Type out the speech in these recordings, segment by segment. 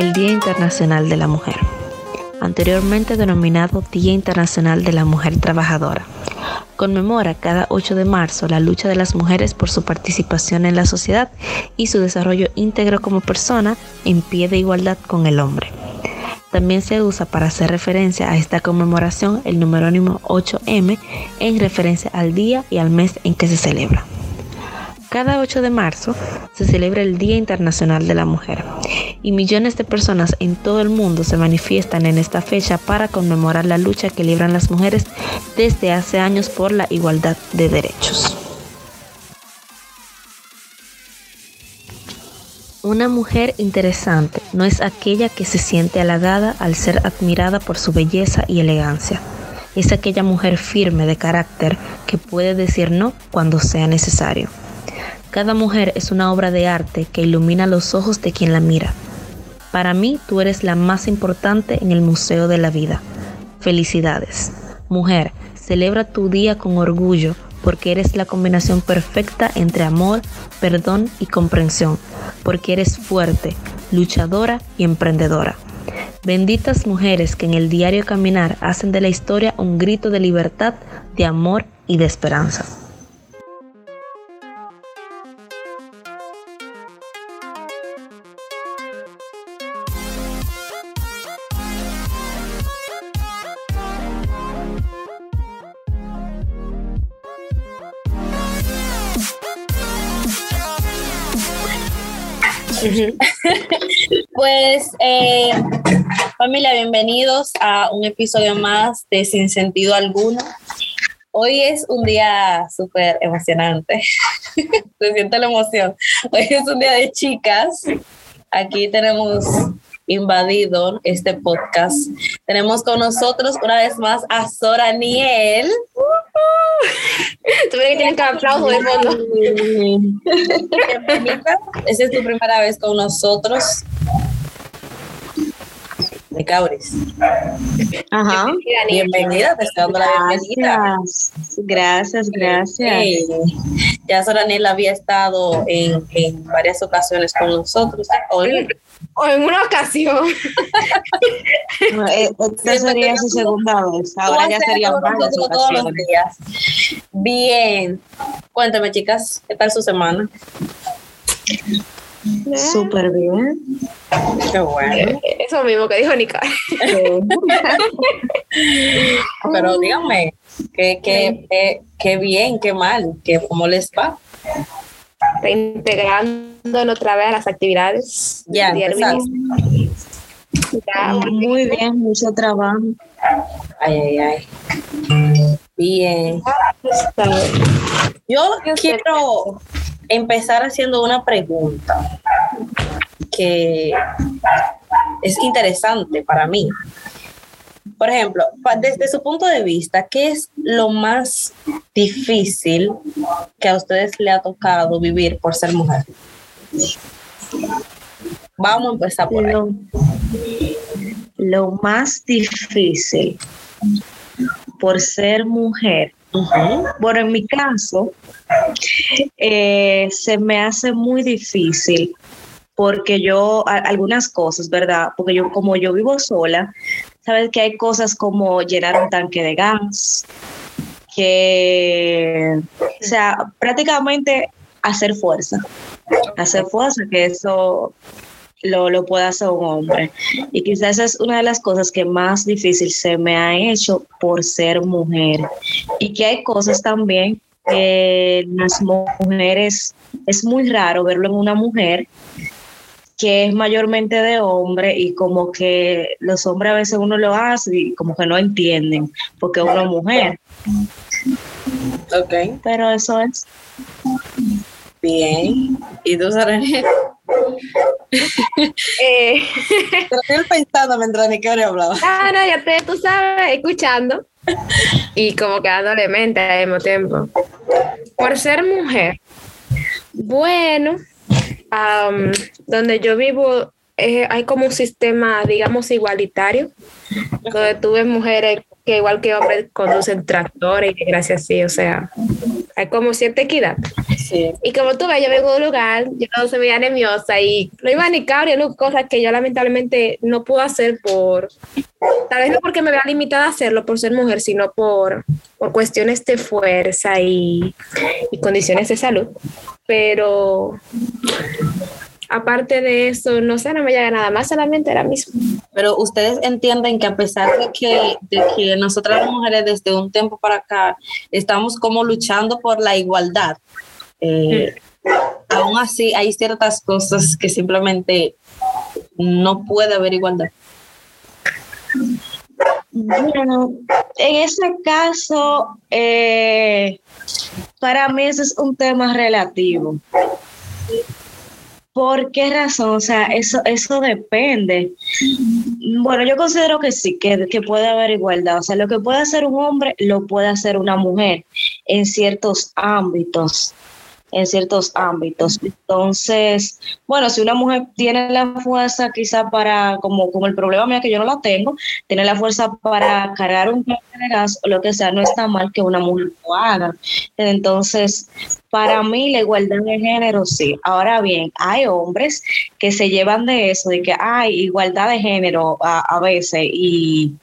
el Día Internacional de la Mujer, anteriormente denominado Día Internacional de la Mujer Trabajadora. Conmemora cada 8 de marzo la lucha de las mujeres por su participación en la sociedad y su desarrollo íntegro como persona en pie de igualdad con el hombre. También se usa para hacer referencia a esta conmemoración el numerónimo 8M en referencia al día y al mes en que se celebra. Cada 8 de marzo se celebra el Día Internacional de la Mujer y millones de personas en todo el mundo se manifiestan en esta fecha para conmemorar la lucha que libran las mujeres desde hace años por la igualdad de derechos. Una mujer interesante no es aquella que se siente halagada al ser admirada por su belleza y elegancia. Es aquella mujer firme de carácter que puede decir no cuando sea necesario. Cada mujer es una obra de arte que ilumina los ojos de quien la mira. Para mí tú eres la más importante en el Museo de la Vida. Felicidades. Mujer, celebra tu día con orgullo porque eres la combinación perfecta entre amor, perdón y comprensión, porque eres fuerte, luchadora y emprendedora. Benditas mujeres que en el diario caminar hacen de la historia un grito de libertad, de amor y de esperanza. pues, eh, familia, bienvenidos a un episodio más de Sin Sentido Alguno. Hoy es un día súper emocionante. Se siente la emoción. Hoy es un día de chicas. Aquí tenemos invadido este podcast. Tenemos con nosotros una vez más a Sora Niel. Tú ves que tienen que aplauso de fondo. Bienvenida. Esa es tu primera vez con nosotros. De Cabris. Ajá. Bienvenida, te estoy dando la bienvenida. Gracias, gracias. Ya Sora Niel había estado en, en varias ocasiones con nosotros. Hoy o en una ocasión. No, eh, esta sería su segunda vez. Ahora ya sería varias todos los días. Bien. Cuéntame, chicas, ¿qué tal su semana? Súper bien. Qué bueno. Eso mismo que dijo Nica. Pero díganme, ¿qué, qué, qué, qué bien, qué mal? ¿Qué, ¿Cómo les va? reintegrando otra vez a las actividades. Ya, ya muy bien, mucho trabajo. Ay, ay, ay. Bien. Yo quiero empezar haciendo una pregunta que es interesante para mí. Por ejemplo, desde su punto de vista, ¿qué es lo más difícil que a ustedes le ha tocado vivir por ser mujer? Vamos a empezar por. Lo, más difícil por ser mujer. Bueno, en mi caso, eh, se me hace muy difícil porque yo, algunas cosas, ¿verdad? Porque yo, como yo vivo sola, sabes que hay cosas como llenar un tanque de gas, que, o sea, prácticamente hacer fuerza, hacer fuerza, que eso lo, lo puede hacer un hombre. Y quizás esa es una de las cosas que más difícil se me ha hecho por ser mujer. Y que hay cosas también que las mujeres, es muy raro verlo en una mujer que es mayormente de hombre y como que los hombres a veces uno lo hace y como que no entienden porque uno es mujer. Ok. Pero eso es. Bien. ¿Y tú, Sarene? eh. Estoy pensando mientras Nicole hablaba. Ah, no, ya te, tú sabes, escuchando y como que dándole mente al mismo tiempo. Por ser mujer, bueno, donde yo vivo eh, hay como un sistema, digamos, igualitario, donde tú ves mujeres que igual que hombres conducen tractores y gracias sí, o sea, hay como cierta equidad. Sí. Y como tú ves, yo vengo de un lugar, yo no se veía anemiosa y no iba ni cabrio, no, cosas que yo lamentablemente no pude hacer por, tal vez no porque me vea limitada a hacerlo por ser mujer, sino por, por cuestiones de fuerza y, y condiciones de salud. Pero aparte de eso, no sé, no me llega nada más, solamente era mismo. Pero ustedes entienden que a pesar de que, de que nosotras las mujeres desde un tiempo para acá estamos como luchando por la igualdad, eh, aún así hay ciertas cosas que simplemente no puede haber igualdad. Bueno, en ese caso, eh, para mí ese es un tema relativo. ¿Por qué razón? O sea, eso, eso depende. Bueno, yo considero que sí, que, que puede haber igualdad. O sea, lo que puede hacer un hombre, lo puede hacer una mujer en ciertos ámbitos en ciertos ámbitos. Entonces, bueno, si una mujer tiene la fuerza quizá para, como, como el problema mío que yo no la tengo, tiene la fuerza para cargar un tanque o lo que sea, no está mal que una mujer lo haga. Entonces, para mí la igualdad de género sí. Ahora bien, hay hombres que se llevan de eso, de que hay igualdad de género a, a veces y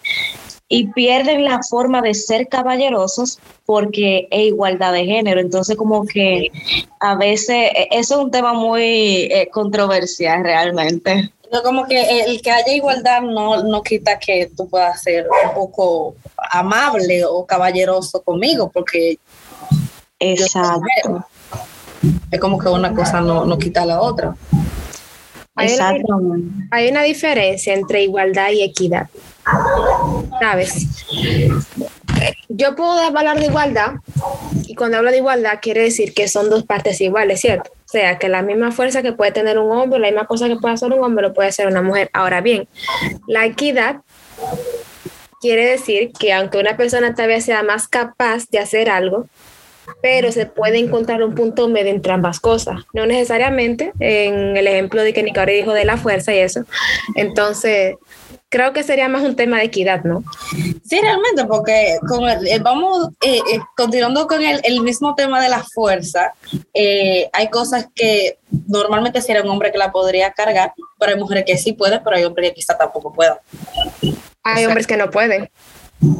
y pierden la forma de ser caballerosos porque es igualdad de género. Entonces, como que a veces e, eso es un tema muy eh, controversial realmente. No, como que el que haya igualdad no, no quita que tú puedas ser un poco amable o caballeroso conmigo, porque Exacto. es como que una cosa no, no quita la otra. Hay una, hay una diferencia entre igualdad y equidad. ¿Sabes? Yo puedo hablar de igualdad y cuando hablo de igualdad quiere decir que son dos partes iguales, ¿cierto? O sea, que la misma fuerza que puede tener un hombre, la misma cosa que puede hacer un hombre, lo puede hacer una mujer. Ahora bien, la equidad quiere decir que aunque una persona tal vez sea más capaz de hacer algo, pero se puede encontrar un punto medio entre ambas cosas. No necesariamente en el ejemplo de que Nicari dijo de la fuerza y eso. Entonces, creo que sería más un tema de equidad, ¿no? Sí, realmente, porque con el- eh, vamos eh, eh, continuando con el, el mismo tema de la fuerza, eh, hay cosas que normalmente sería un hombre que la podría cargar, pero hay mujeres que sí pueden, pero hay hombres que quizá tampoco puedan. Hay hombres que no pueden.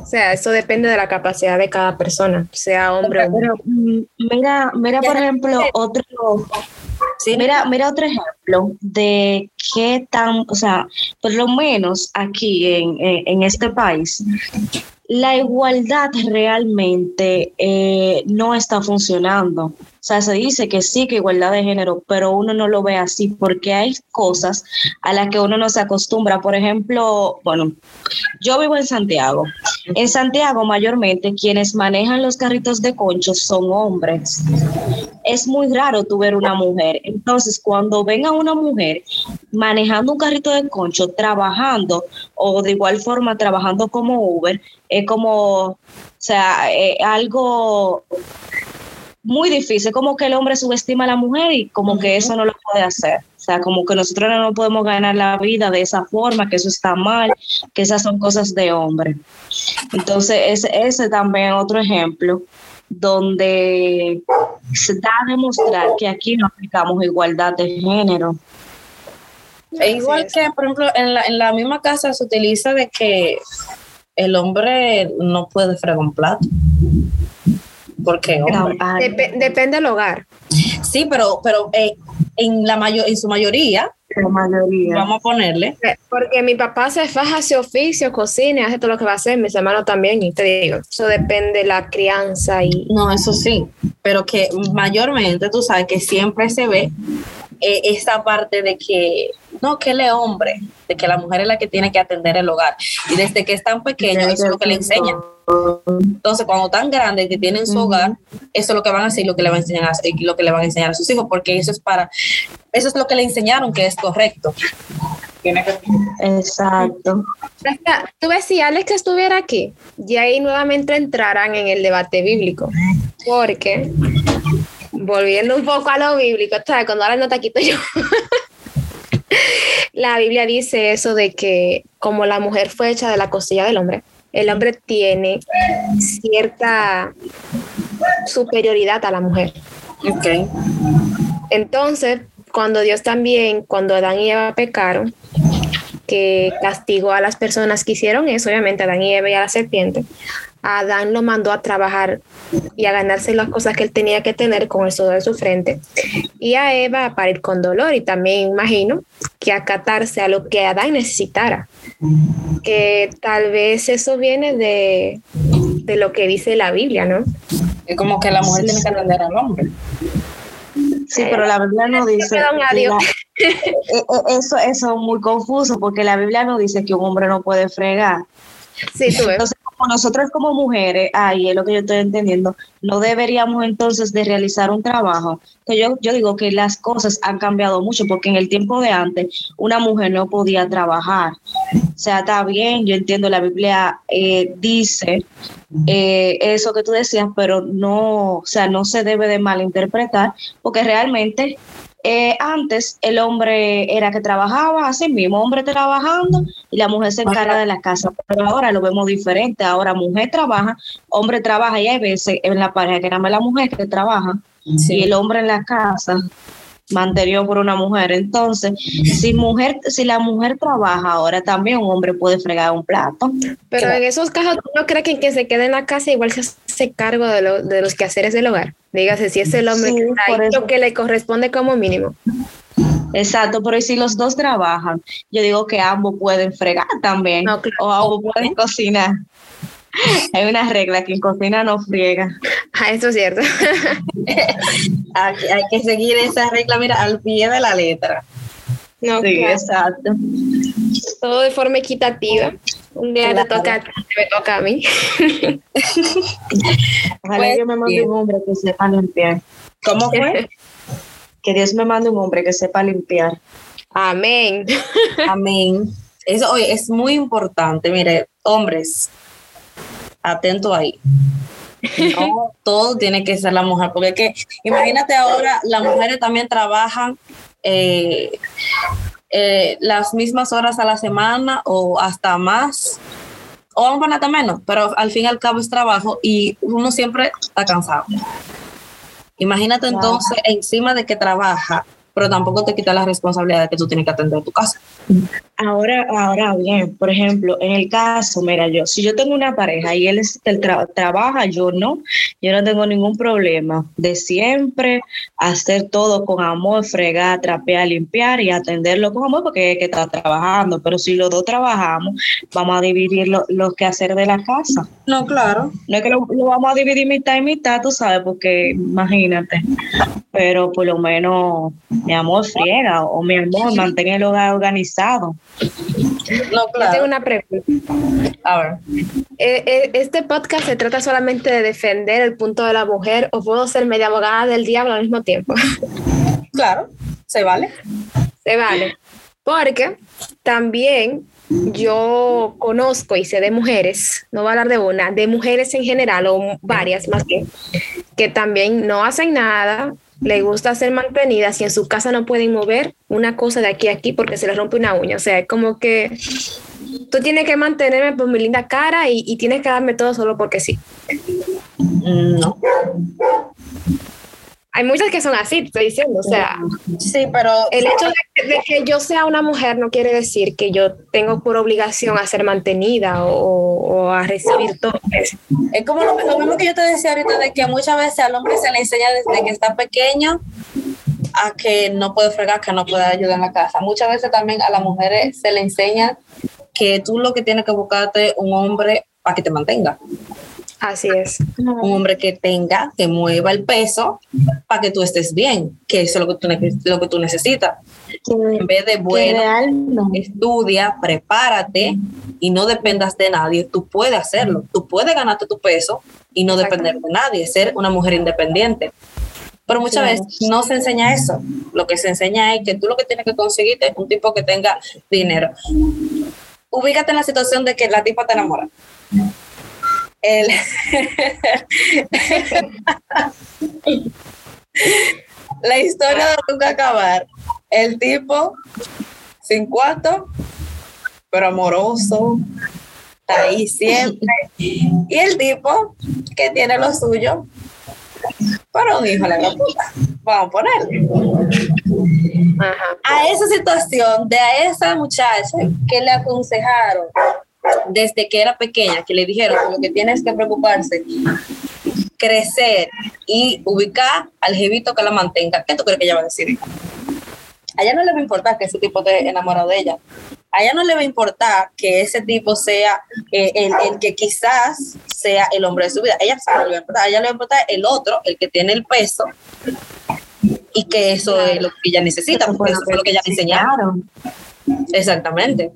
O sea, eso depende de la capacidad de cada persona, sea hombre o mujer. Pero mm, mira, mira por ejemplo otro, Sí, mira, mira otro ejemplo de qué tan, o sea, por lo menos aquí en, en- este país, la igualdad realmente eh, no está funcionando. Sea, se dice que sí, que igualdad de género, pero uno no lo ve así porque hay cosas a las que uno no se acostumbra. Por ejemplo, bueno, yo vivo en Santiago. En Santiago, mayormente, quienes manejan los carritos de conchos son hombres. Es muy raro tú ver una mujer. Entonces, cuando venga una mujer manejando un carrito de concho, trabajando, o de igual forma trabajando como Uber, es como, o sea, algo muy difícil, como que el hombre subestima a la mujer y como que eso no lo puede hacer. O sea, como que nosotros no podemos ganar la vida de esa forma, que eso está mal, que esas son cosas de hombre. Entonces, ese, ese también es otro ejemplo donde se da a demostrar que aquí no aplicamos igualdad de género. E igual que, por ejemplo, en la, en la misma casa se utiliza de que el hombre no puede fregar un plato. Porque Dep- depende del hogar. Sí, pero, pero eh, en, la mayor, en su mayoría, la mayoría. vamos a ponerle, Eh, Porque mi papá se faja, hace oficio, cocina, hace todo lo que va a hacer, mis hermanos también, y te digo, eso depende de la crianza y no, eso sí, pero que mayormente tú sabes que siempre se ve eh, esa parte de que, no, que él es hombre, de que la mujer es la que tiene que atender el hogar. Y desde que es tan pequeño, eso es lo que le enseñan. Entonces, cuando están grandes, que tienen su hogar, eso es lo que van a hacer y lo que le van a enseñar a, y lo que le van a enseñar a sus hijos, porque eso es para, eso es lo que le enseñaron que es correcto. Exacto. Tú ves, si Alex estuviera aquí, y ahí nuevamente entrarán en el debate bíblico, porque, volviendo un poco a lo bíblico, ¿sabes? cuando ahora no te quito yo, la Biblia dice eso de que como la mujer fue hecha de la costilla del hombre, el hombre tiene cierta superioridad a la mujer. Ok. Entonces, cuando Dios también, cuando Adán y Eva pecaron, que castigó a las personas que hicieron eso, obviamente Adán y Eva y a la serpiente, Adán lo mandó a trabajar y a ganarse las cosas que él tenía que tener con el sudor de su frente, y a Eva a parir con dolor, y también imagino que acatarse a lo que Adán necesitara, que tal vez eso viene de, de lo que dice la Biblia, ¿no? Es como que la mujer tiene que atender al hombre. Sí, pero la Biblia no dice. Perdón, que adiós. la- eh, eh, eso, eso es muy confuso porque la Biblia no dice que un hombre no puede fregar. Sí, tú ves. Entonces, como nosotras como mujeres, ahí es lo que yo estoy entendiendo, no deberíamos entonces de realizar un trabajo. Que yo, yo digo que las cosas han cambiado mucho porque en el tiempo de antes una mujer no podía trabajar. O sea, está bien, yo entiendo, la Biblia eh, dice eh, eso que tú decías, pero no, o sea, no se debe de malinterpretar porque realmente eh, antes el hombre era que trabajaba así mismo, hombre trabajando y la mujer se encarga de la casa, pero ahora lo vemos diferente, ahora mujer trabaja, hombre trabaja y hay veces en la pareja que nada más la mujer que trabaja y el hombre en la casa mantenido por una mujer. Entonces, si mujer, si la mujer trabaja ahora, también un hombre puede fregar un plato. Pero en esos casos, ¿tú no crees que el que se quede en la casa igual se hace cargo de, lo- de los quehaceres del hogar? Dígase, si es el hombre Sí, que está ahí, lo que le corresponde como mínimo. Exacto, pero ¿y si los dos trabajan? Yo digo que ambos pueden fregar también, No, claro. o ambos pueden cocinar. Hay una regla, quien cocina no friega. Ah, eso es cierto. Hay, hay que seguir esa regla, mira, al pie de la letra. No, Sí, claro. exacto. Todo de forma equitativa. Un día te Claro. toca, me toca a mí. Ojalá Pues, Dios me mande un hombre que sepa limpiar. ¿Cómo fue? Que Dios me mande un hombre que sepa limpiar. Amén. Amén. Eso oye, es muy importante. Mire, hombres, atento ahí. No todo tiene que ser la mujer, porque es que imagínate ahora, las mujeres también trabajan eh, eh, las mismas horas a la semana o hasta más, o aún hasta menos, pero al fin y al cabo es trabajo y uno siempre está cansado. Imagínate entonces encima de que trabaja, pero tampoco te quita la responsabilidad de que tú tienes que atender tu casa. Ahora, ahora bien, por ejemplo, en el caso, mira, yo, si yo tengo una pareja y él es el tra- trabaja, yo no, yo no tengo ningún problema de siempre hacer todo con amor, fregar, trapear, limpiar y atenderlo con amor porque es que está trabajando. Pero si los dos trabajamos, vamos a dividir lo- los quehaceres de la casa. No, claro. No es que lo, lo vamos a dividir mitad y mitad, tú sabes, porque imagínate. Pero por lo menos, mi amor, friega o mi amor, mantén el hogar organizado. No, Yo tengo claro. una pregunta. A ver. Eh, eh, ¿Este podcast se trata solamente de defender el punto de la mujer o puedo ser media abogada del diablo al mismo tiempo? Claro, se vale. Se vale. Porque también yo conozco y sé de mujeres, no voy a hablar de una, de mujeres en general o varias más bien, que también no hacen nada, le gusta ser mantenidas y en su casa no pueden mover una cosa de aquí a aquí porque se les rompe una uña. O sea, es como que tú tienes que mantenerme por mi linda cara y, y tienes que darme todo solo porque sí. Mm, No. Hay muchas que son así, te estoy diciendo. O sea, Sí, pero el hecho de, de que yo sea una mujer no quiere decir que yo tengo por obligación a ser mantenida o, o a recibir todo eso. es como lo, lo mismo que yo te decía ahorita, de que muchas veces al hombre se le enseña desde que está pequeño a que no puede fregar, que no puede ayudar en la casa. Muchas veces también a las mujeres se le enseña que tú lo que tienes que buscarte un hombre para que te mantenga. Así es. Un hombre que tenga, que mueva el peso para que tú estés bien, que eso es lo que tú, ne- lo que tú necesitas. En vez de, bueno, no. estudia, prepárate y no dependas de nadie. Tú puedes hacerlo. Tú puedes ganarte tu peso y no depender de nadie, ser una mujer independiente. Pero muchas Claro. veces no se enseña eso. Lo que se enseña es que tú lo que tienes que conseguirte es un tipo que tenga dinero. Ubícate en la situación de que la tipa te enamora. El- la historia de nunca acabar. El tipo sin cuarto, pero amoroso, está ahí siempre. Y el tipo que tiene lo suyo, para un hijo de la puta. Vamos a ponerle. A esa situación de a esa muchacha que le aconsejaron desde que era pequeña, que le dijeron lo que tienes que preocuparse, crecer y ubicar al jevito que la mantenga, ¿qué tú crees que ella va a decir? A ella no le va a importar que ese tipo esté enamorado de ella. A ella no le va a importar que ese tipo sea eh, el, que quizás sea el hombre de su vida. Ella sabe, le va a importar. Ella le va a importar el otro, el que tiene el peso, y que eso es lo que ella necesita, porque eso es lo que ella enseñaron. Exactamente.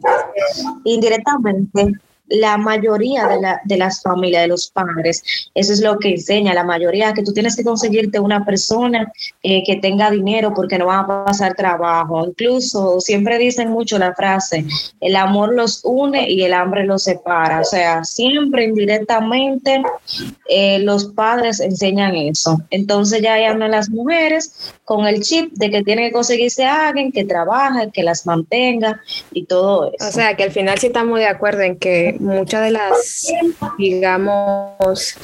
Indirectamente, la mayoría de, la, de, las familias, de los padres, eso es lo que enseña la mayoría, que tú tienes que conseguirte una persona eh, que tenga dinero porque no va a pasar trabajo. Incluso siempre dicen mucho la frase, el amor los une y el hambre los separa. O sea, siempre indirectamente eh, los padres enseñan eso. Entonces ya andan las mujeres con el chip de que tienen que conseguirse alguien que trabaje, que las mantenga y todo eso. O sea, que al final sí estamos de acuerdo en que muchas de las, digamos,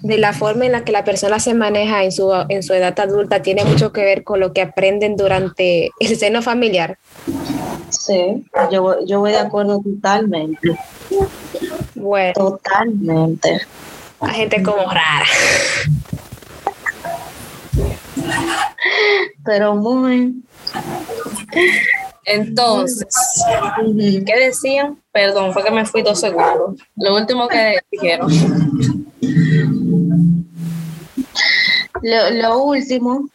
de la forma en la que la persona se maneja en su, en su edad adulta tiene mucho que ver con lo que aprenden durante el seno familiar. Sí, yo, yo voy de acuerdo totalmente. Bueno. Totalmente. La gente como rara. Pero muy entonces, ¿qué decían? Perdón, fue que me fui dos segundos. Lo último que dijeron. Lo, último.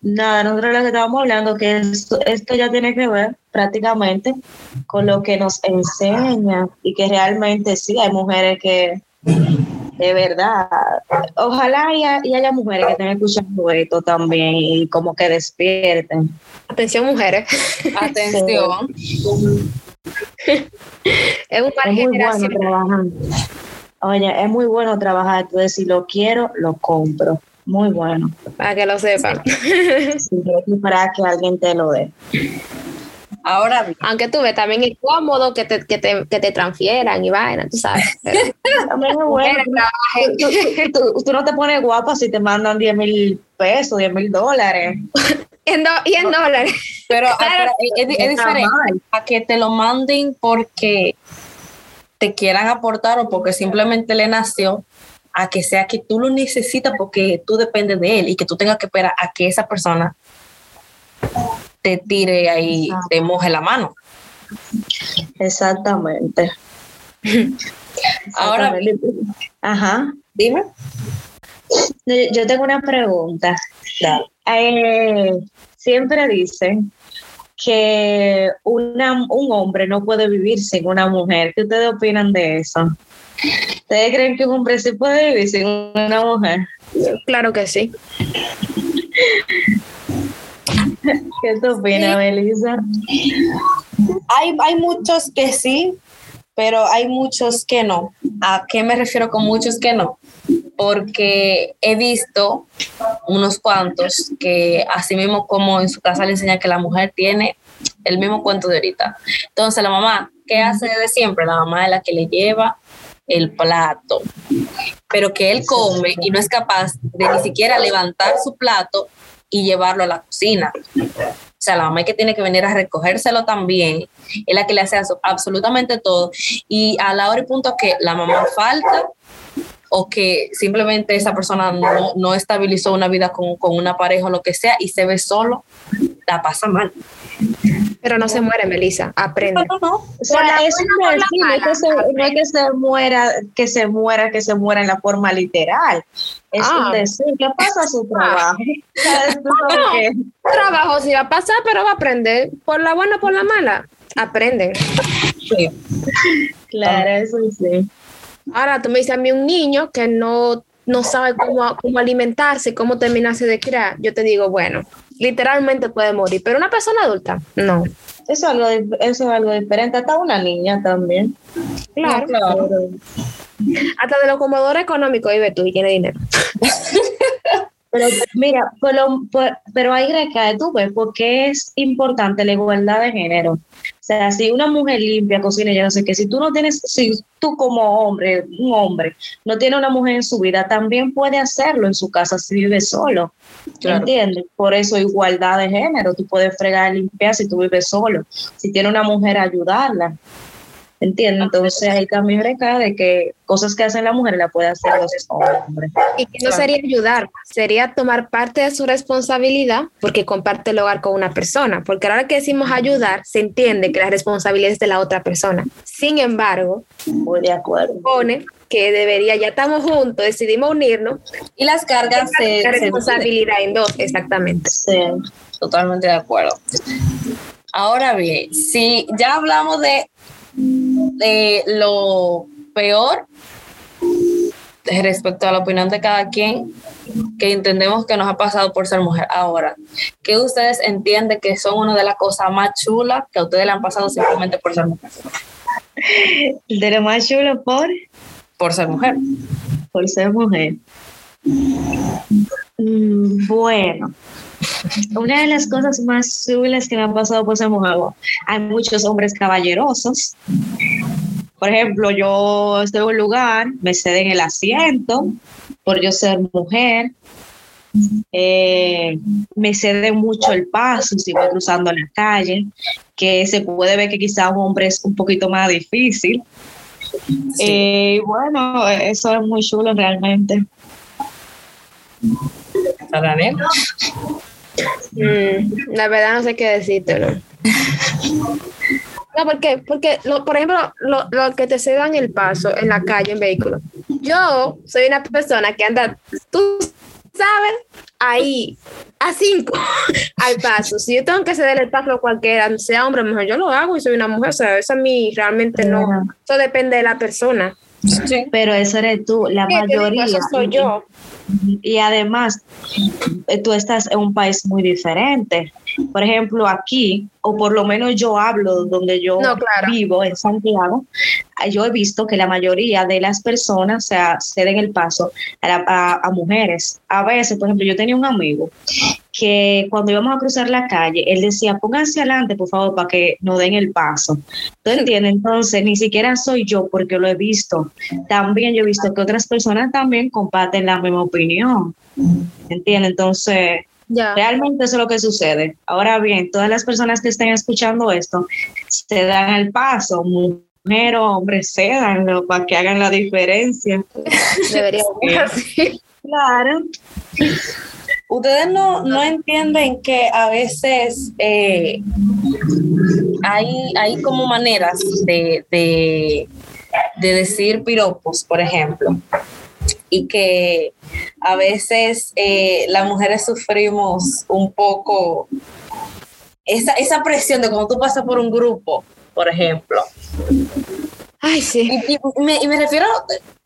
Nada, nosotros lo que estábamos hablando, que esto, esto ya tiene que ver prácticamente con lo que nos enseña y que realmente sí, hay mujeres que de verdad. Ojalá y, haya mujeres que estén escuchando esto también y como que despierten. Atención, mujeres. Atención. es un es muy bueno. Oye, es muy bueno trabajar. Entonces, si lo quiero, lo compro. Muy bueno. Para que lo sepan. para que alguien te lo dé. Ahora Aunque tú ves, también es cómodo que te, que te, que te transfieran y vaina, tú sabes. también es bueno. Tú, no te pones guapa si te mandan 10 mil pesos, 10 mil dólares. y en dólares. Pero, es, diferente a que te lo manden porque te quieran aportar o porque simplemente le nació a que sea que tú lo necesitas porque tú dependes de él y que tú tengas que esperar a que esa persona te tire ahí, te moje la mano. Exactamente. Ahora, ajá, dime. Yo tengo una pregunta. Eh, siempre dicen que una, un hombre no puede vivir sin una mujer. ¿Qué ustedes opinan de eso? ¿Ustedes creen que un hombre sí puede vivir sin una mujer? Claro que sí. ¿Qué te opinas, Melissa? Hay, hay muchos que sí, pero hay muchos que no. ¿A qué me refiero con muchos que no? Porque he visto unos cuantos que así mismo como en su casa le enseñan que la mujer tiene el mismo cuento de ahorita. Entonces la mamá, ¿qué hace de siempre? La mamá es la que le lleva el plato, pero que él come y no es capaz de ni siquiera levantar su plato y llevarlo a la cocina. O sea, la mamá que tiene que venir a recogérselo también, es la que le hace absolutamente todo. Y a la hora y punto que la mamá falta o que simplemente esa persona no, no estabilizó una vida con, con, una pareja o lo que sea y se ve solo, la pasa mal. Pero no se muere, Melissa, aprende. No, no, O sea, eso no es, que se, no es que se muera, que se muera, que se muera en la forma literal. Es ah. decir, ¿qué pasa su trabajo? trabajo sí va a pasar, pero va a aprender. Por la buena o por la mala, aprenden. Sí. Claro, eso sí. Ahora tú me dices a mí un niño que no, no sabe cómo, cómo alimentarse, cómo terminarse de criar. Yo te digo, bueno, literalmente puede morir, pero una persona adulta, no. Eso es algo, eso es algo diferente, hasta una niña también. Claro, Hasta de lo comodoro económico vive tú y tiene dinero. Pero mira, pero, pero ahí recae, tú ves, porque es importante la igualdad de género. O sea, si una mujer limpia, cocina, ya no sé qué, si tú no tienes, si tú como hombre, un hombre, no tiene una mujer en su vida, también puede hacerlo en su casa si vive solo. ¿Entiendes? Por eso igualdad de género, tú puedes fregar y limpiar si tú vives solo. Si tiene una mujer, ayudarla. ¿Entiendes? Entonces ahí también de que cosas que hacen la mujer la puede hacer los hombres. Y que no sería ayudar, sería tomar parte de su responsabilidad porque comparte el hogar con una persona. Porque ahora que decimos ayudar, se entiende que la responsabilidad es de la otra persona. Sin embargo, Muy de acuerdo. pone que debería, ya estamos juntos, decidimos unirnos. Y las cargas se... La responsabilidad en dos, exactamente. Sí. Totalmente de acuerdo. Ahora bien, si ya hablamos de, de lo peor respecto a la opinión de cada quien, que entendemos que nos ha pasado por ser mujer. Ahora, ¿qué ustedes entienden que son una de las cosas más chulas que a ustedes le han pasado simplemente por ser mujer? De lo más chulo por, Por ser mujer. por ser mujer. Mm, Bueno, una de las cosas más chulas que me han pasado por mujer, bueno, hay muchos hombres caballerosos. Por ejemplo, yo estoy en un lugar, me ceden el asiento por yo ser mujer. Eh, me cede mucho el paso si voy cruzando la calle, que se puede ver que quizá un hombre es un poquito más difícil. Eh, bueno, eso es muy chulo realmente. Daniel. Mm, la verdad no sé qué decirte, ¿no? No, ¿por qué? Porque, lo- por ejemplo, lo, lo que te cedan el paso en la calle, en vehículo. Yo soy una persona que anda, tú sabes, ahí, a cinco al paso. Si yo tengo que ceder el paso a cualquiera, sea hombre o mujer, yo lo hago y soy una mujer. O sea, eso a mí realmente no. Eso depende de la persona. Sí. Pero eso eres tú, la Sí, te digo, mayoría. eso soy yo. Y además, eh, tú estás en un país muy diferente. Por ejemplo, aquí, o por lo menos yo hablo donde yo No, claro. vivo, en Santiago, ah, yo he visto que la mayoría de las personas o sea, ceden el paso a, la- a- a mujeres. A veces, por ejemplo, yo tenía un amigo que cuando íbamos a cruzar la calle, él decía, pónganse adelante, por favor, para que nos den el paso. ¿Tú entiendes? Entonces, ni siquiera soy yo porque lo he visto. También yo he visto que otras personas también comparten la misma opinión. ¿Entiendes? Entonces, Ya. realmente eso es lo que sucede. Ahora bien, todas las personas que estén escuchando esto, se dan el paso, mujer o hombre, cedanlo para que hagan la diferencia. Debería ser así. Claro. Ustedes no, no entienden que a veces eh, hay, hay como maneras de, de, de decir piropos, por ejemplo, y que a veces eh, las mujeres sufrimos un poco esa, esa presión de cuando tú pasas por un grupo, por ejemplo. Ay, sí. Y, y me, y me refiero,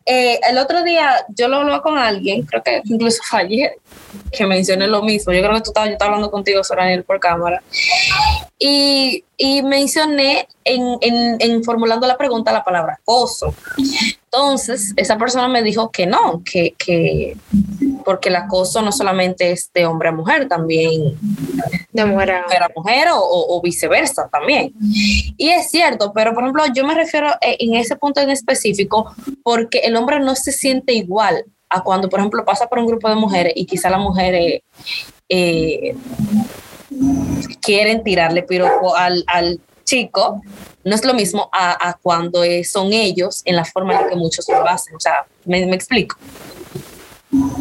eh, el otro día yo lo hablaba con alguien, creo que incluso fue ayer, que mencioné lo mismo. Yo creo que tú estabas, yo estaba hablando contigo, Soraniel, por cámara. Y, y mencioné en, en, en formulando la pregunta la palabra acoso. Entonces, esa persona me dijo que no, que, que porque el acoso no solamente es de hombre a mujer, también De mujer a- mujer a mujer o, o- o viceversa también. Y es cierto, pero por ejemplo, yo me refiero eh, en ese punto en específico porque el hombre no se siente igual a cuando, por ejemplo, pasa por un grupo de mujeres y quizá las mujeres eh, quieren tirarle piropo al, al chico. No es lo mismo a, a cuando son ellos en la forma en la que muchos lo hacen. O sea, me, me explico.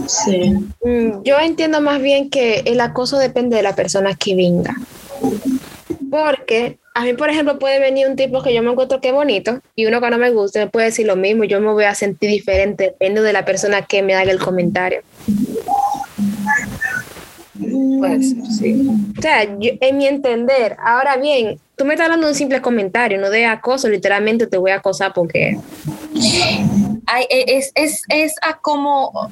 Sí. Mm, Yo entiendo más bien que el acoso depende de la persona que venga. Porque a mí, por ejemplo, puede venir un tipo que yo me encuentro que bonito y uno que no me gusta me puede decir lo mismo. Yo me voy a sentir diferente, depende de la persona que me haga el comentario. Puede ser, sí. O sea, en mi entender, ahora bien, tú me estás hablando de un simple comentario, no de acoso, literalmente te voy a acosar porque... E- es, es, es a como.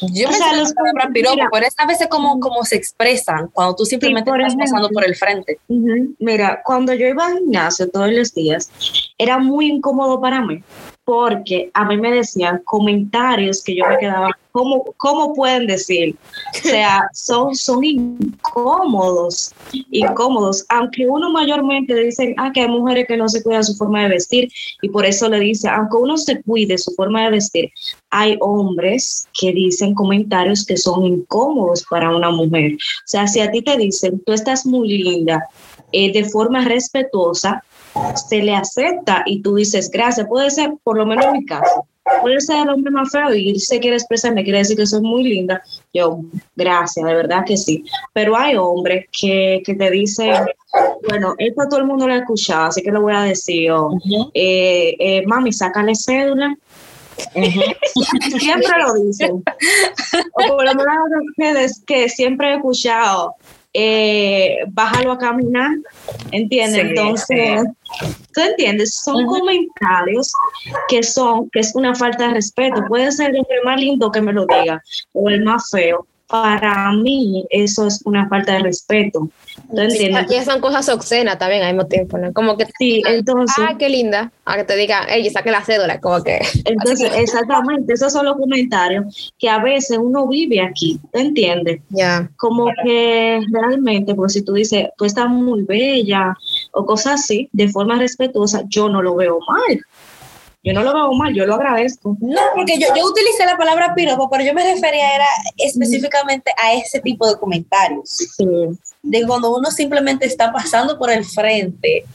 Yo O me sea, sé los la palabra piropo, mira. pero es a veces como, como se expresan cuando tú simplemente por estás pasando por el frente. Mira, cuando yo iba al gimnasio todos los días, era muy incómodo para mí. Porque a mí me decían comentarios que yo me quedaba, ¿cómo, cómo pueden decir? O sea, son, son incómodos, incómodos, aunque uno mayormente dicen, ah, que hay mujeres que no se cuidan su forma de vestir y por eso le dice, aunque uno se cuide su forma de vestir, hay hombres que dicen comentarios que son incómodos para una mujer. O sea, si a ti te dicen, tú estás muy linda, eh, de forma respetuosa, se le acepta y tú dices gracias. Puede ser, por lo menos en mi caso, puede ser el hombre más feo y se quiere expresar, me quiere decir que soy muy linda. Yo, gracias, de verdad que sí. Pero hay hombres que, que te dicen, bueno, esto todo el mundo lo ha escuchado, así que lo voy a decir. Eh, eh, mami, sácale cédula. siempre lo dicen. O por lo menos ustedes que siempre he escuchado, eh, bájalo a caminar, ¿entiendes? Entonces, ¿tú entiendes? Son comentarios que son, que es una falta de respeto. Puede ser el hombre más lindo que me lo diga o el más feo, para mí eso es una falta de respeto. y son cosas obscenas también al mismo tiempo, ¿no? Como que sí, entonces, ah, qué linda, a que te diga, ella saque la cédula, como que. Entonces, exactamente, esos son los comentarios que a veces uno vive aquí, ¿te entiendes? Ya. Como que realmente, pues si tú dices, tú estás muy bella o cosas así, de forma respetuosa, yo no lo veo mal. Yo no lo veo mal, yo lo agradezco. No, porque yo, yo utilicé la palabra piropo, pero yo me refería era específicamente a ese tipo de comentarios. De cuando uno simplemente está pasando por el frente.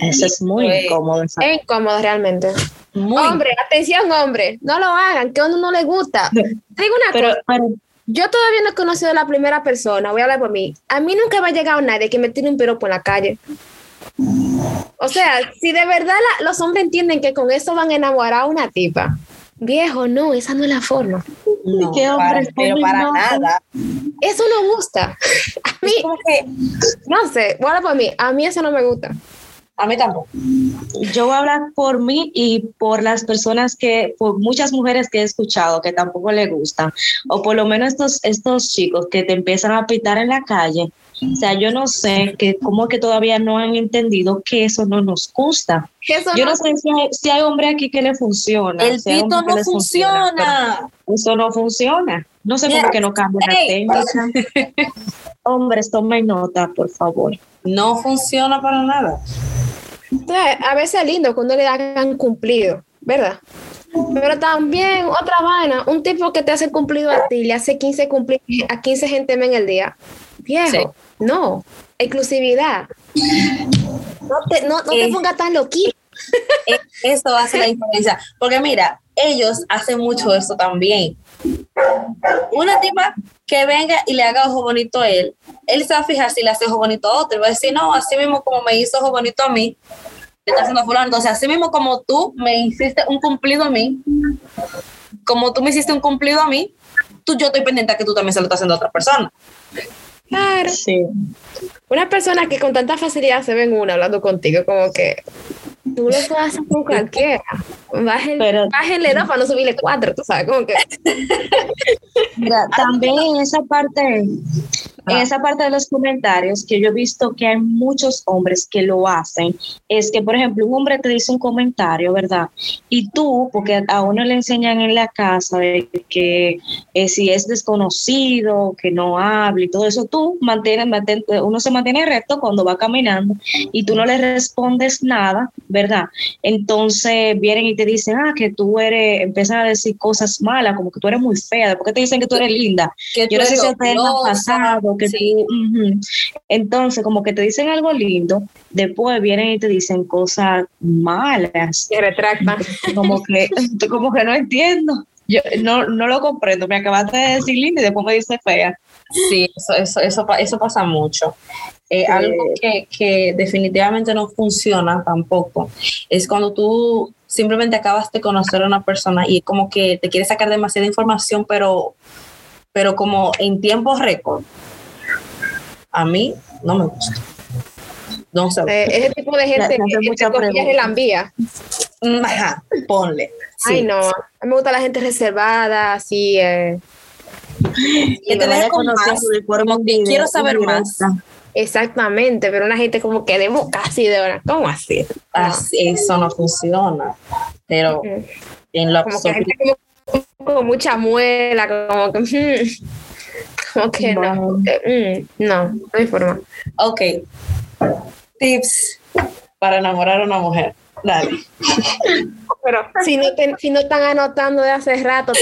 Eso es muy incómodo. Es incómodo realmente. Hombre, atención, hombre, no lo hagan, que a uno no le gusta. Digo una cosa. yo todavía no he conocido a la primera persona, voy a hablar por mí. A mí nunca me ha llegado nadie que me tire un piropo en la calle. O sea, si de verdad los hombres entienden que con eso van a enamorar a una tipa, viejo, no, esa no es la forma. No, pero para nada. Eso no gusta. A mí, no sé, bueno, por mí, a mí eso no me gusta. A mí tampoco. Yo voy a hablar por mí y por las personas que, por muchas mujeres que he escuchado que tampoco le gustan, o por lo menos estos, estos chicos que te empiezan a pitar en la calle o sea, yo no sé que cómo que todavía no han entendido que eso no nos gusta. yo no, sé si hay, hombre aquí que le funciona. El pito no funciona. Eso no funciona. No sé por qué no cambia la técnica. Hombres, tomen nota, por favor. No funciona para nada. a veces es lindo cuando le hagan cumplido, ¿verdad? Pero también otra vaina, un tipo que te hace cumplido a ti, le hace 15 cumplidos a 15 gente en el día. Viejo, no, exclusividad. No te, no, te pongas tan loquito. E, eso hace la diferencia. Porque mira, ellos hacen mucho eso también. Una tipa que venga y le haga ojo bonito a él, él se va a fijar si le hace ojo bonito a otro. Y va a decir, no, así mismo como me hizo ojo bonito a mí, le está haciendo fulano. Entonces, así mismo como tú me hiciste un cumplido a mí, como tú me hiciste un cumplido a mí, tú, yo estoy pendiente a que tú también se lo estás haciendo a otra persona. Claro. Sí. Una persona que con tanta facilidad se ven una hablando contigo, como que tú lo puedes hacer con cualquiera. Bájenle, bájenle dos para no subirle cuatro, tú sabes, como que. Mira, también en esa parte en esa parte de los comentarios que yo he visto que hay muchos hombres que lo hacen, es que, por ejemplo, un hombre te dice un comentario, ¿verdad? Y tú, porque a uno le enseñan en la casa de que eh, si es desconocido, que no hable y todo eso, tú mantienes, uno se mantiene recto cuando va caminando y tú no le respondes nada, ¿verdad? Entonces vienen y te dicen, ah, que tú eres, empiezan a decir cosas malas, como que tú eres muy fea, ¿por qué te dicen que tú eres linda? Que yo no sé si pasado que Entonces, como que te dicen algo lindo, después vienen y te dicen cosas malas. Que retractan. Como que, como que no entiendo. Yo no, no lo comprendo. Me acabaste de decir linda y después me dice fea. Sí, eso, eso, eso, pasa mucho. Eh, algo que, que definitivamente no funciona tampoco es cuando tú simplemente acabas de conocer a una persona y como que te quiere sacar demasiada información, pero, pero como en tiempo récord a mí no me gusta. No sé. Eh, ese tipo de gente que la envía. Ajá, ponle. Ay, no. A mí me gusta la gente reservada, así. Eh. Que te deje con más, quiero saber más. Exactamente, pero una gente como que de casi de hora, ¿cómo así? así eso no funciona. Pero en lo Como que gente como, con mucha muela, como que, mm, como que no, como que, mm, no, no hay forma. Ok. Tips para enamorar a una mujer. Dale. Pero si no, te- si no están anotando de hace rato,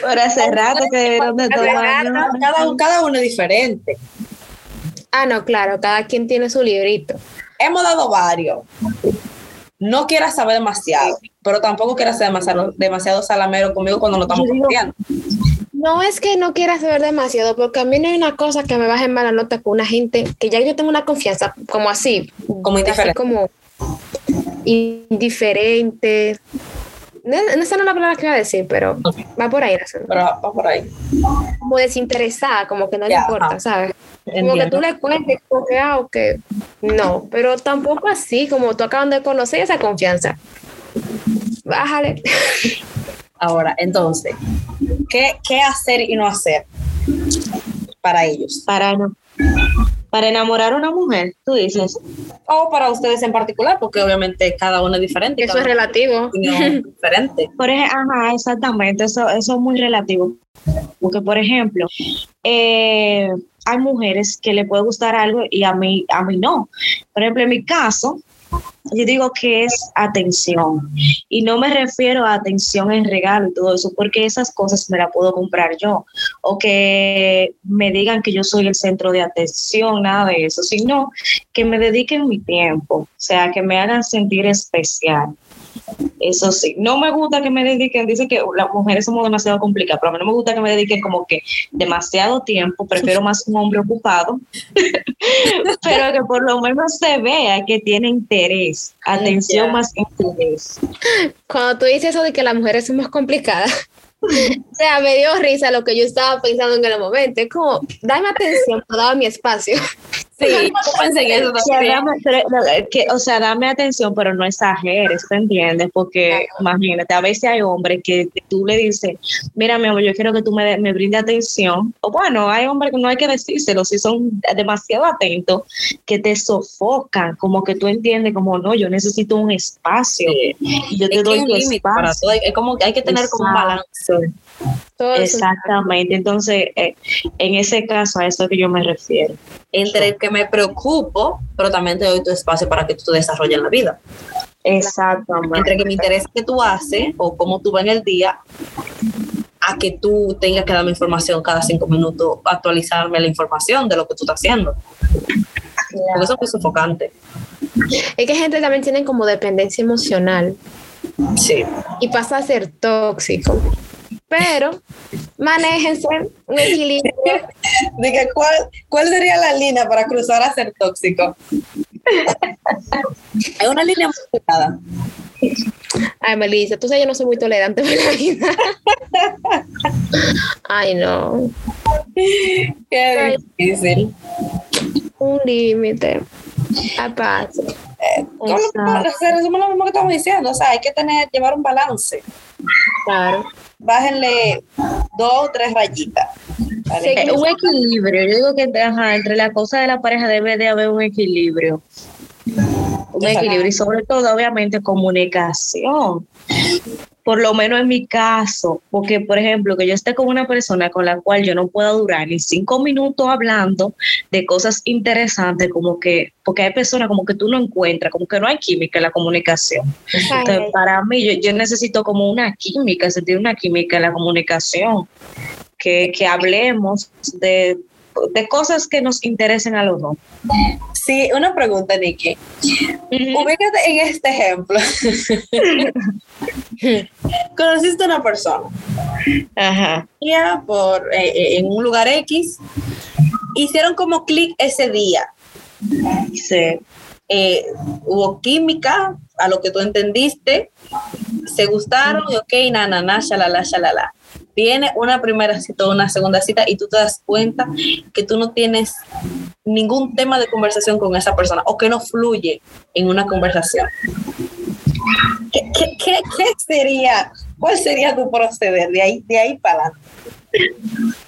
Por hace rato que debieron de Hace tomar. rato. ¿no? Cada, cada uno es diferente. ah, no, claro, cada quien tiene su librito. Hemos dado varios. No quieras saber demasiado, pero tampoco quieras ser demasiado, demasiado salamero conmigo cuando no estamos digo-. No es que no quieras saber demasiado, porque a mí no hay una cosa que me baje en mala nota con una gente que ya yo tengo una confianza como así, Como así indiferente. como indiferente. No, no sé la palabra que iba a decir, pero va por ahí. Pero va por ahí. Como desinteresada, como que no le importa, ajá. ¿sabes? Como que tú le cuentes, como que, ah, ok. No, pero tampoco así, como tú acaban de conocer esa confianza. Bájale. Ahora, entonces, ¿qué, qué hacer y no hacer para ellos? Para, no- para enamorar a una mujer, tú dices. O para ustedes en particular, porque obviamente cada uno es diferente. Eso es relativo. diferente. Por ejemplo, ajá, exactamente, eso, eso es muy relativo. Porque, por ejemplo, eh, hay mujeres que le puede gustar algo y a mí, a mí no. Por ejemplo, en mi caso, yo digo que es atención. Y no me refiero a atención en regalo y todo eso, porque esas cosas me las puedo comprar yo. O que me digan que yo soy el centro de atención, nada de eso, sino que me dediquen mi tiempo, o sea, que me hagan sentir especial. Eso sí, no me gusta que me dediquen, dicen que las mujeres somos demasiado complicadas, pero a mí no me gusta que me dediquen como que demasiado tiempo, prefiero más un hombre ocupado, pero que por lo menos se vea que tiene interés, atención más interés. Cuando tú dices eso de que las mujeres somos complicadas, o sea, me dio risa lo que yo estaba pensando en el momento. Es como, dame atención, dame mi espacio. Sí, eso O sea, dame, pero, no, que, o sea, dame atención, pero no exageres, ¿te entiendes? Porque imagínate, a veces hay hombres que tú le dices, mira, mi amor, yo quiero que tú me, me brindes atención. O bueno, hay hombres que no hay que decírselo, si son demasiado atentos, que te sofocan, como que tú entiendes, como no, yo necesito un espacio Sí. y yo te Es doy tu para espacio. todo. Es como que hay que tener como un Exacto. balance. Todo. Exactamente, entonces, eh, en ese caso, a eso es que yo me refiero. Entre que me preocupo, pero también te doy tu espacio para que tú te desarrolles en la vida. Exactamente. Entre que me interesa qué tú haces o cómo tú vas en el día, a que tú tengas que darme información cada cinco minutos, actualizarme la información de lo que tú estás haciendo. Porque eso es muy sofocante. Es que gente también tiene como dependencia emocional Sí. y pasa a ser tóxico. Pero manéjense un equilibrio. Dije, ¿cuál, ¿cuál sería la línea para cruzar a ser tóxico? Hay una línea muy delgada. Ay, Melissa, tú sabes, yo no soy muy tolerante con la vida. Ay, no. Qué difícil. Un límite. Aparte. ¿Cómo lo- se resume lo mismo que estamos diciendo. O sea, hay que tener, llevar un balance. Claro. Bájenle dos o tres rayitas. ¿vale? Sí, un equilibrio. Yo digo que ajá, entre la cosa de la pareja debe de haber un equilibrio. Un equilibrio y sobre todo, obviamente, comunicación. Por lo menos en mi caso, porque por ejemplo, que yo esté con una persona con la cual yo no puedo durar ni cinco minutos hablando de cosas interesantes, como que, porque hay personas como que tú no encuentras, como que no hay química en la comunicación. Entonces, para mí, yo, yo necesito como una química, sentir una química en la comunicación, que, que hablemos de, de cosas que nos interesen a los dos. Sí, una pregunta, Nikki. Ubícate en este ejemplo. Conociste a una persona Ajá. por eh, eh, en un lugar X, hicieron como clic ese día. Sí. Eh, hubo química, a lo que tú entendiste, se gustaron y ok, na, na, na, shalala, shalala. Viene una primera cita o una segunda cita y tú te das cuenta que tú no tienes ningún tema de conversación con esa persona o que no fluye en una conversación. ¿Qué, qué, qué- qué sería? ¿Cuál sería tu proceder de ahí, de ahí para adelante?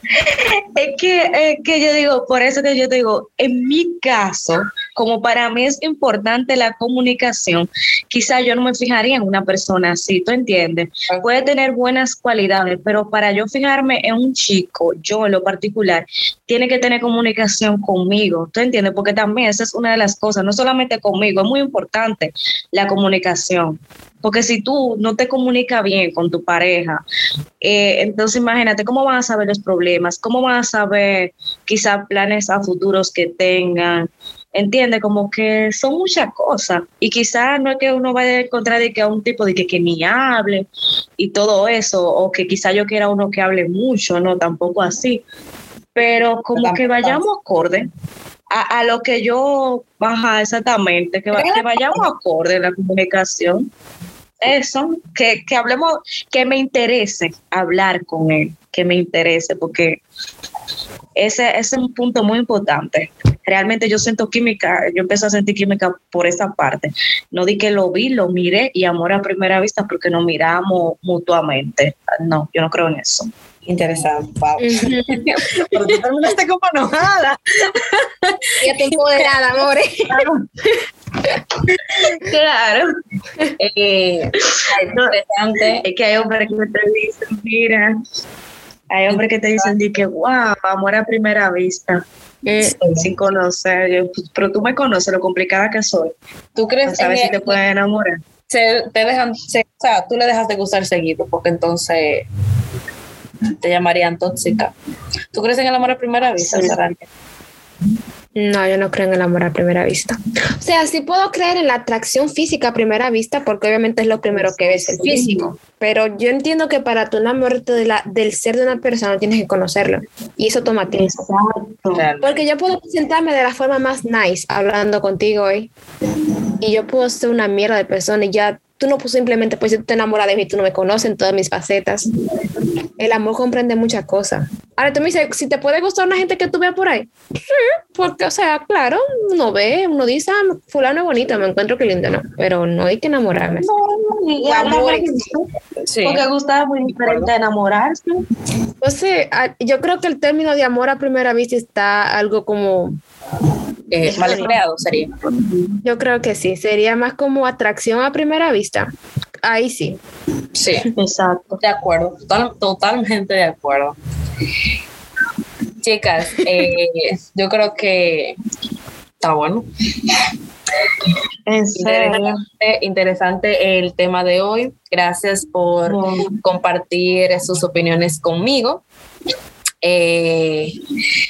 es que, que yo digo, por eso que yo te digo, en mi caso, como para mí es importante la comunicación, quizá yo no me fijaría en una persona así, ¿tú entiendes? Puede tener buenas cualidades, pero para yo fijarme en un chico, yo en lo particular, tiene que tener comunicación conmigo, ¿tú entiendes? Porque también esa es una de las cosas, no solamente conmigo, es muy importante la comunicación. Porque si tú no te comunicas bien con tu pareja, eh, entonces imagínate cómo van a saber los problemas, cómo van a saber quizás planes a futuros que tengan. Entiende, como que son muchas cosas. Y quizás no es que uno vaya a encontrar de que a un tipo de que, que ni hable y todo eso, o que quizás yo quiera uno que hable mucho, no, tampoco así. Pero como que vayamos acorde a, a, lo que yo, baja exactamente, que, que vayamos acorde en la comunicación eso, que, que hablemos, que me interese hablar con él, que me interese, porque ese, ese, es un punto muy importante. Realmente yo siento química, yo empecé a sentir química por esa parte. No di que lo vi, lo miré y amor a primera vista porque nos miramos mutuamente. No, yo no creo en eso. Interesante, Pau. Pero tú terminaste como enojada. Ya te empoderada, amores. claro. Eh, es que hay hombres que te dicen, mira, hay hombres que te dicen que, wow, amor a primera vista. sin conocer, pues, pero tú me conoces lo complicada que soy. ¿Tú crees sabes si te pueden enamorar? Se, te dejan, o sea, tú le dejas de gustar seguido, porque entonces te llamarían tóxica. ¿Tú crees en el amor a primera vista, sí. No, yo no creo en el amor a primera vista. O sea, sí puedo creer en la atracción física a primera vista porque obviamente es lo primero que ves, el físico. Pero yo entiendo que para tú enamorarte de la, del ser de una persona tienes que conocerlo. Y eso toma tiempo. Porque yo puedo presentarme de la forma más nice hablando contigo hoy. Y yo puedo ser una mierda de persona y ya tú no pues simplemente pues si tú te enamoras de mí, tú no me conoces en todas mis facetas. El amor comprende muchas cosas. Ahora tú me dices, si te puede gustar una gente que tú veas por ahí, sí, porque, o sea, claro, uno ve, uno dice, ah, fulano es bonito, me encuentro que lindo, no, pero no hay que enamorarme. No, y amor, sí. Porque gusta muy diferente enamorarse. Pues sí, yo creo que el término de amor a primera vista está algo como eh, mal empleado sería. Yo creo que sí, sería más como atracción a primera vista. Ahí sí. Sí, exacto. De acuerdo, total, totalmente de acuerdo. Chicas, eh, yo creo que está bueno. Interesante, interesante, el tema de hoy. Gracias por compartir sus opiniones conmigo. Eh,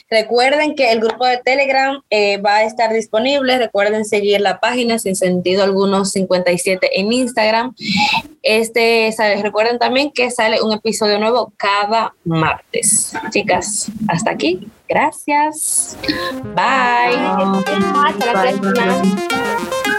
recuerden que el grupo de Telegram eh, va a estar disponible. Recuerden seguir la página sin sentido algunos 57 en Instagram. Este, ¿sabes? Recuerden también que sale un episodio nuevo cada martes. Chicas, hasta aquí. Gracias. Bye. Hasta la próxima.